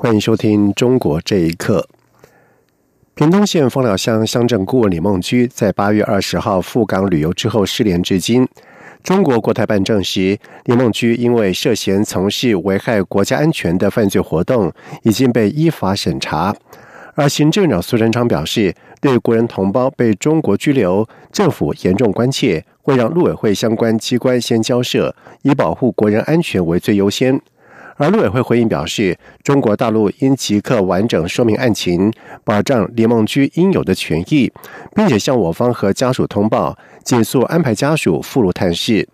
欢迎收听《中国这一刻》。屏东县丰寮乡乡镇顾问李梦居在八月二十号赴港旅游之后失联至今。中国国台办证实，李梦居因为涉嫌从事危害国家安全的犯罪活动，已经被依法审查。而行政长苏贞昌表示，对国人同胞被中国拘留，政府严重关切，会让陆委会相关机关先交涉，以保护国人安全为最优先。而陆委会回应表示，中国大陆应即刻完整说明案情，保障李梦居应有的权益，并且向我方和家属通报，尽速安排家属赴陆探视。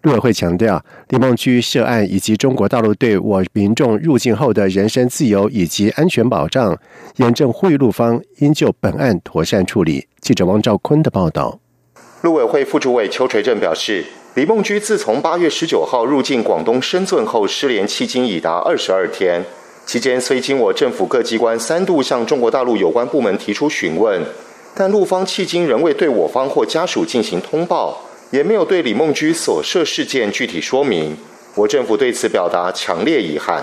陆委会强调，李梦居涉案以及中国大陆对我民众入境后的人身自由以及安全保障，严正呼吁陆方应就本案妥善处理。记者王兆坤的报道。陆委会副主委邱垂正表示。李梦居自从八月十九号入境广东深圳后失联，迄今已达二十二天。期间虽经我政府各机关三度向中国大陆有关部门提出询问，但陆方迄今仍未对我方或家属进行通报，也没有对李梦居所涉事件具体说明。我政府对此表达强烈遗憾。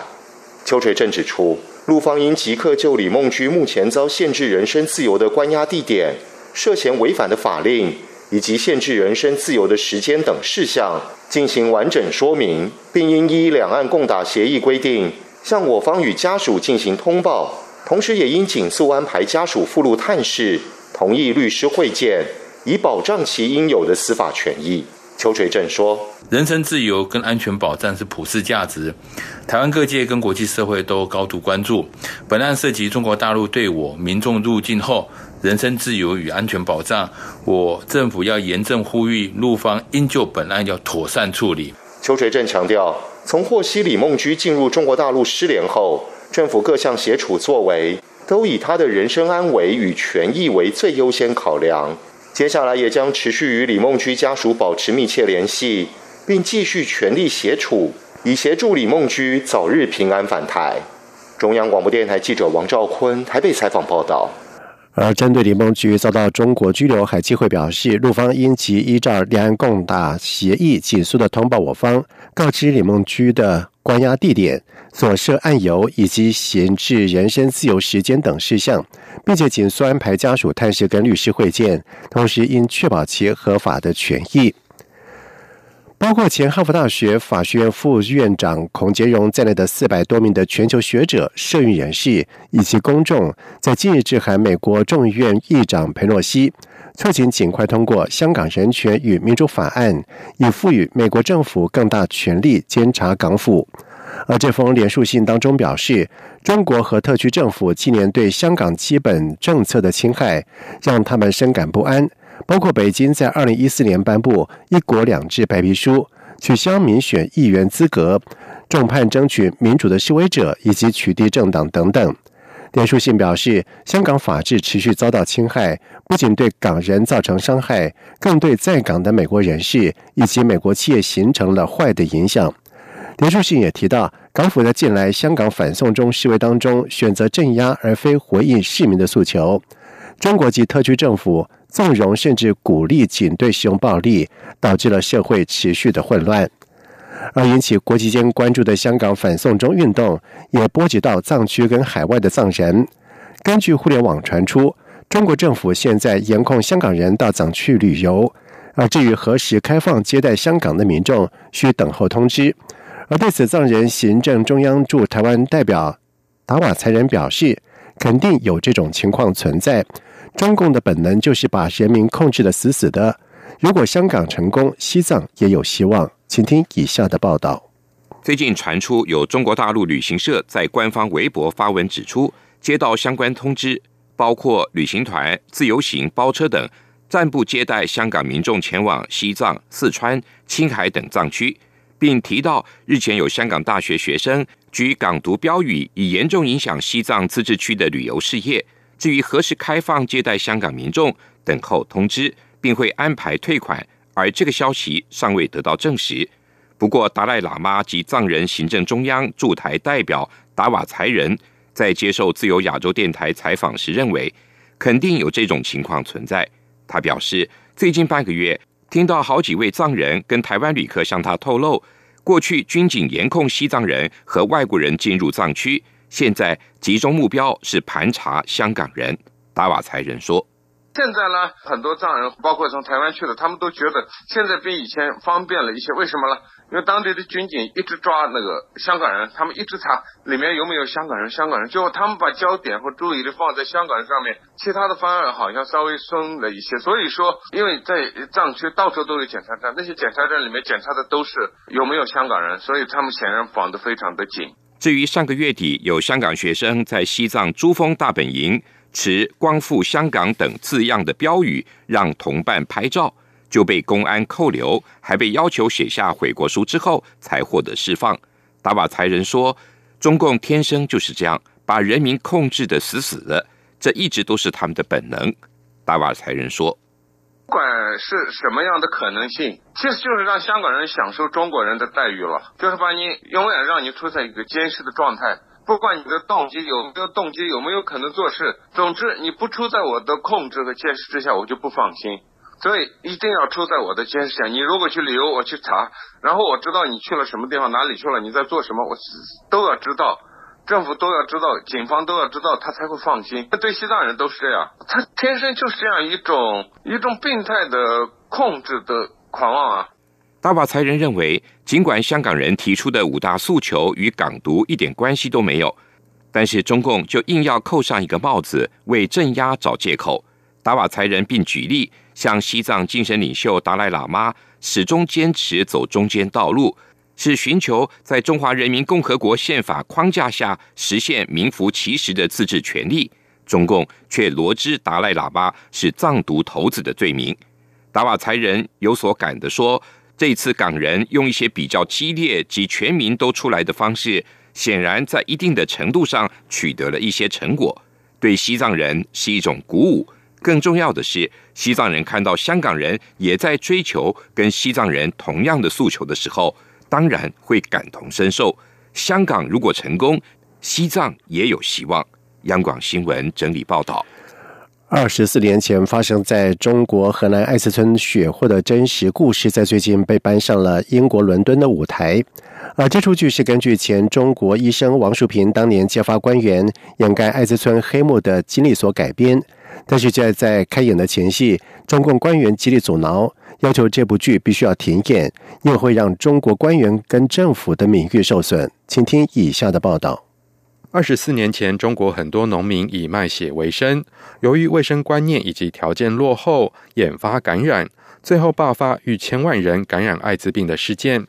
邱垂正指出，陆方应即刻就李梦居目前遭限制人身自由的关押地点、涉嫌违反的法令。以及限制人身自由的时间等事项进行完整说明，并应依两岸共打协议规定，向我方与家属进行通报，同时也应紧速安排家属赴陆探视，同意律师会见，以保障其应有的司法权益。邱垂正说：“人身自由跟安全保障是普世价值，台湾各界跟国际社会都高度关注。本案涉及中国大陆对我民众入境后。”人身自由与安全保障，我政府要严正呼吁陆方应就本案要妥善处理。邱垂正强调，从获悉李梦居进入中国大陆失联后，政府各项协处作为都以他的人身安危与权益为最优先考量。接下来也将持续与李梦居家属保持密切联系，并继续全力协处，以协助李梦居早日平安返台。中央广播电台记者王兆坤台北采访报道。而针对李梦菊遭到中国拘留，海基会表示，陆方应即依照两岸共打协议，紧速的通报我方，告知李梦菊的关押地点、所涉案由以及闲置人身自由时间等事项，并且紧速安排家属探视跟律师会见，同时应确保其合法的权益。包括前哈佛大学法学院副院长孔杰荣在内的四百多名的全球学者、社运人士以及公众，在近日致函美国众议院议长佩洛西，促请尽快通过《香港人权与民主法案》，以赋予美国政府更大权力监察港府。而这封联署信当中表示，中国和特区政府今年对香港基本政策的侵害，让他们深感不安。包括北京在二零一四年颁布“一国两制”白皮书，取消民选议员资格，重判争取民主的示威者以及取缔政党等等。连书信表示，香港法治持续遭到侵害，不仅对港人造成伤害，更对在港的美国人士以及美国企业形成了坏的影响。连书信也提到，港府在近来香港反送中示威当中，选择镇压而非回应市民的诉求。中国及特区政府。纵容甚至鼓励警队使用暴力，导致了社会持续的混乱。而引起国际间关注的香港反送中运动，也波及到藏区跟海外的藏人。根据互联网传出，中国政府现在严控香港人到藏区旅游，而至于何时开放接待香港的民众，需等候通知。而对此，藏人行政中央驻台湾代表达瓦才人表示，肯定有这种情况存在。中共的本能就是把人民控制的死死的。如果香港成功，西藏也有希望。请听以下的报道。最近传出有中国大陆旅行社在官方微博发文指出，接到相关通知，包括旅行团、自由行、包车等，暂不接待香港民众前往西藏、四川、青海等藏区，并提到日前有香港大学学生举港独标语，以严重影响西藏自治区的旅游事业。至于何时开放接待香港民众，等候通知，并会安排退款，而这个消息尚未得到证实。不过，达赖喇嘛及藏人行政中央驻台代表达瓦才仁在接受自由亚洲电台采访时认为，肯定有这种情况存在。他表示，最近半个月听到好几位藏人跟台湾旅客向他透露，过去军警严控西藏人和外国人进入藏区。现在集中目标是盘查香港人，达瓦才人说：“现在呢，很多藏人，包括从台湾去的，他们都觉得现在比以前方便了一些。为什么呢？因为当地的军警一直抓那个香港人，他们一直查里面有没有香港人。香港人，最后他们把焦点和注意力放在香港人上面，其他的方案好像稍微松了一些。所以说，因为在藏区到处都有检查站，那些检查站里面检查的都是有没有香港人，所以他们显然防得非常的紧。”至于上个月底有香港学生在西藏珠峰大本营持“光复香港”等字样的标语，让同伴拍照，就被公安扣留，还被要求写下悔过书之后才获得释放。达瓦才人说：“中共天生就是这样，把人民控制的死死的，这一直都是他们的本能。”达瓦才人说。不管是什么样的可能性，其实就是让香港人享受中国人的待遇了，就是把你永远让你处在一个监视的状态。不管你的动机有没有动机，有没有可能做事，总之你不出在我的控制和监视之下，我就不放心。所以一定要出在我的监视下。你如果去旅游，我去查，然后我知道你去了什么地方，哪里去了，你在做什么，我都要知道。政府都要知道，警方都要知道，他才会放心。对西藏人都是这样，他天生就是这样一种一种病态的控制的狂妄啊！大把才人认为，尽管香港人提出的五大诉求与港独一点关系都没有，但是中共就硬要扣上一个帽子，为镇压找借口。达瓦才人并举例，像西藏精神领袖达赖喇嘛始终坚持走中间道路。是寻求在中华人民共和国宪法框架下实现名副其实的自治权利，中共却罗织达赖喇嘛是藏独头子的罪名。达瓦才人有所感的说：“这次港人用一些比较激烈及全民都出来的方式，显然在一定的程度上取得了一些成果，对西藏人是一种鼓舞。更重要的是，西藏人看到香港人也在追求跟西藏人同样的诉求的时候。”当然会感同身受。香港如果成功，西藏也有希望。央广新闻整理报道：二十四年前发生在中国河南艾斯村血祸的真实故事，在最近被搬上了英国伦敦的舞台。而这出剧是根据前中国医生王树平当年揭发官员掩盖艾滋村黑幕的经历所改编。但是，在在开演的前夕，中共官员极力阻挠。要求这部剧必须要停演，因为会让中国官员跟政府的名誉受损。请听以下的报道：二十四年前，中国很多农民以卖血为生，由于卫生观念以及条件落后，引发感染，最后爆发逾千万人感染艾滋病的事件。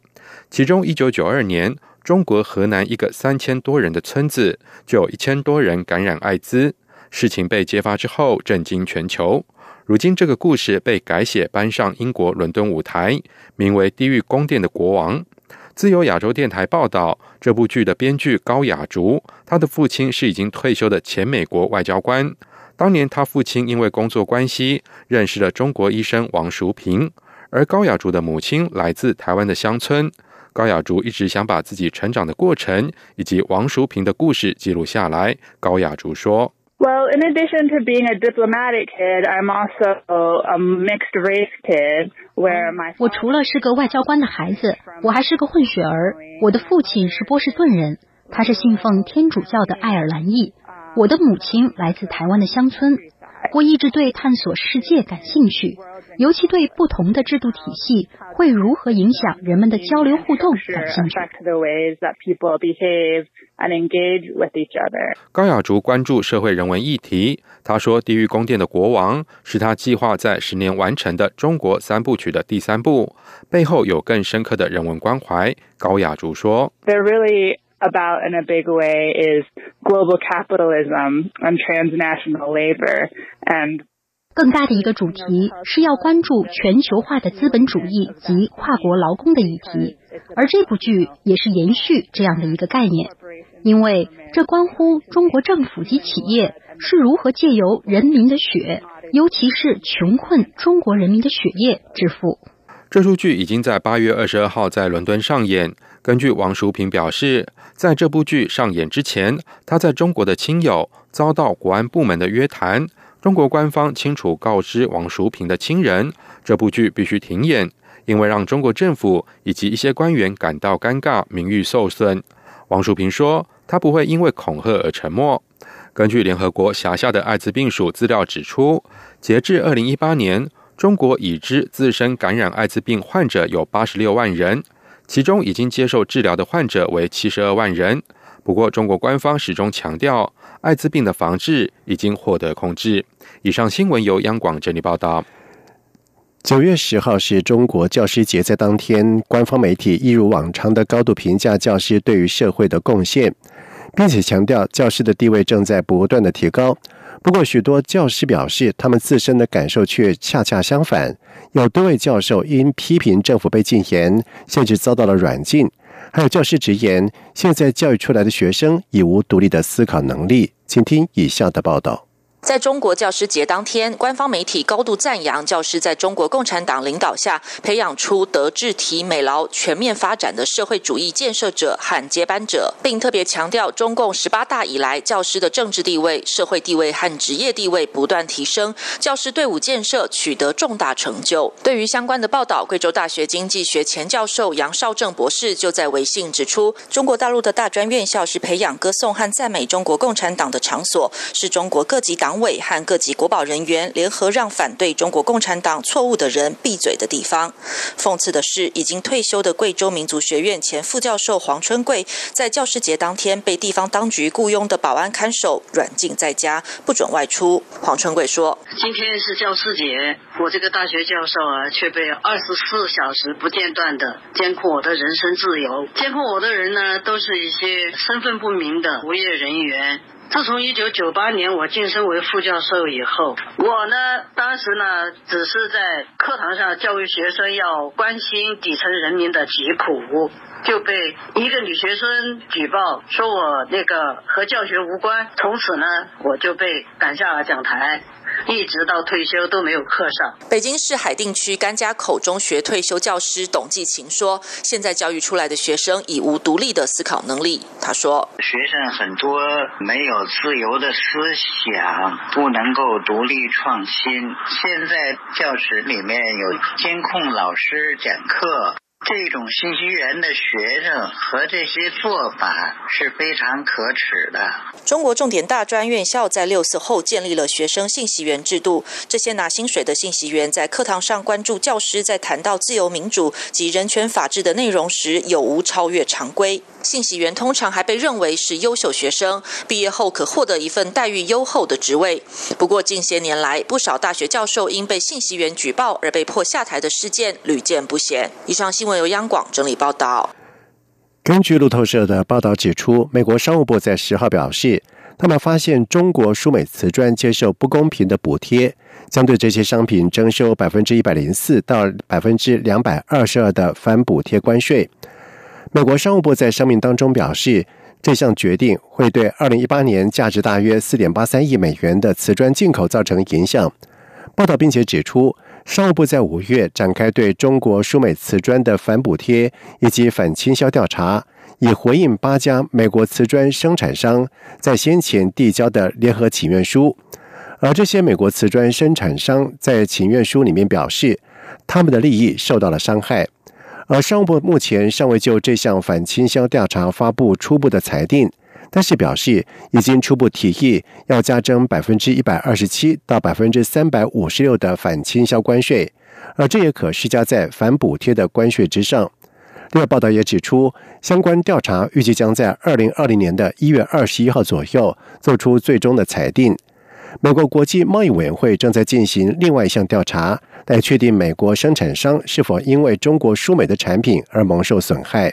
其中，一九九二年，中国河南一个三千多人的村子就有一千多人感染艾滋。事情被揭发之后，震惊全球。如今，这个故事被改写，搬上英国伦敦舞台，名为《地狱宫殿的国王》。自由亚洲电台报道，这部剧的编剧高雅竹，他的父亲是已经退休的前美国外交官。当年，他父亲因为工作关系认识了中国医生王淑平，而高雅竹的母亲来自台湾的乡村。高雅竹一直想把自己成长的过程以及王淑平的故事记录下来。高雅竹说。Well, in addition to being a diplomatic kid, I'm also a mixed race kid, where my 我除了是个外交官的孩子，我还是个混血儿。我的父亲是波士顿人，他是信奉天主教的爱尔兰裔。我的母亲来自台湾的乡村。我一直对探索世界感兴趣，尤其对不同的制度体系会如何影响人们的交流互动感兴趣。高雅竹关注社会人文议题。他说，《地狱宫殿的国王》是他计划在十年完成的中国三部曲的第三部，背后有更深刻的人文关怀。高雅竹说。About in a big way is global capitalism and transnational labor and 更大的一个主题是要关注全球化的资本主义及跨国劳工的议题，而这部剧也是延续这样的一个概念，因为这关乎中国政府及企业是如何借由人民的血，尤其是穷困中国人民的血液致富。这出剧已经在八月二十二号在伦敦上演。根据王淑平表示，在这部剧上演之前，他在中国的亲友遭到国安部门的约谈。中国官方清楚告知王淑平的亲人，这部剧必须停演，因为让中国政府以及一些官员感到尴尬，名誉受损。王淑平说，他不会因为恐吓而沉默。根据联合国辖下的艾滋病署资料指出，截至二零一八年，中国已知自身感染艾滋病患者有八十六万人，其中已经接受治疗的患者为七十二万人。不过，中国官方始终强调，艾滋病的防治已经获得控制。以上新闻由央广整理报道。九月十号是中国教师节，在当天，官方媒体一如往常的高度评价教师对于社会的贡献，并且强调教师的地位正在不断的提高。不过，许多教师表示，他们自身的感受却恰恰相反。有多位教授因批评政府被禁言，甚至遭到了软禁。还有教师直言，现在教育出来的学生已无独立的思考能力。请听以下的报道。在中国教师节当天，官方媒体高度赞扬教师在中国共产党领导下培养出德智体美劳全面发展的社会主义建设者和接班者，并特别强调中共十八大以来教师的政治地位、社会地位和职业地位不断提升，教师队伍建设取得重大成就。对于相关的报道，贵州大学经济学前教授杨绍正博士就在微信指出，中国大陆的大专院校是培养、歌颂和赞美中国共产党的场所，是中国各级党。党委和各级国保人员联合让反对中国共产党错误的人闭嘴的地方。讽刺的是，已经退休的贵州民族学院前副教授黄春贵，在教师节当天被地方当局雇佣的保安看守软禁在家，不准外出。黄春贵说：“今天是教师节，我这个大学教授啊，却被二十四小时不间断的监控我的人身自由。监控我的人呢，都是一些身份不明的无业人员。”自从一九九八年我晋升为副教授以后，我呢当时呢只是在课堂上教育学生要关心底层人民的疾苦，就被一个女学生举报说我那个和教学无关，从此呢我就被赶下了讲台。一直到退休都没有课上。北京市海淀区甘家口中学退休教师董继勤说：“现在教育出来的学生已无独立的思考能力。”他说：“学生很多没有自由的思想，不能够独立创新。现在教室里面有监控老师讲课。”这种信息源的学生和这些做法是非常可耻的。中国重点大专院校在六四后建立了学生信息源制度，这些拿薪水的信息源在课堂上关注教师在谈到自由民主及人权法治的内容时有无超越常规。信息员通常还被认为是优秀学生，毕业后可获得一份待遇优厚的职位。不过近些年来，不少大学教授因被信息员举报而被迫下台的事件屡见不鲜。以上新闻由央广整理报道。根据路透社的报道指出，美国商务部在十号表示，他们发现中国输美瓷砖接受不公平的补贴，将对这些商品征收百分之一百零四到百分之两百二十二的反补贴关税。美国商务部在声明当中表示，这项决定会对二零一八年价值大约四点八三亿美元的瓷砖进口造成影响。报道并且指出，商务部在五月展开对中国输美瓷砖的反补贴以及反倾销调查，以回应八家美国瓷砖生产商在先前递交的联合请愿书。而这些美国瓷砖生产商在请愿书里面表示，他们的利益受到了伤害。而商务部目前尚未就这项反倾销调查发布初步的裁定，但是表示已经初步提议要加征百分之一百二十七到百分之三百五十六的反倾销关税，而这也可施加在反补贴的关税之上。另外，报道也指出，相关调查预计将在二零二零年的一月二十一号左右做出最终的裁定。美国国际贸易委员会正在进行另外一项调查，来确定美国生产商是否因为中国输美的产品而蒙受损害。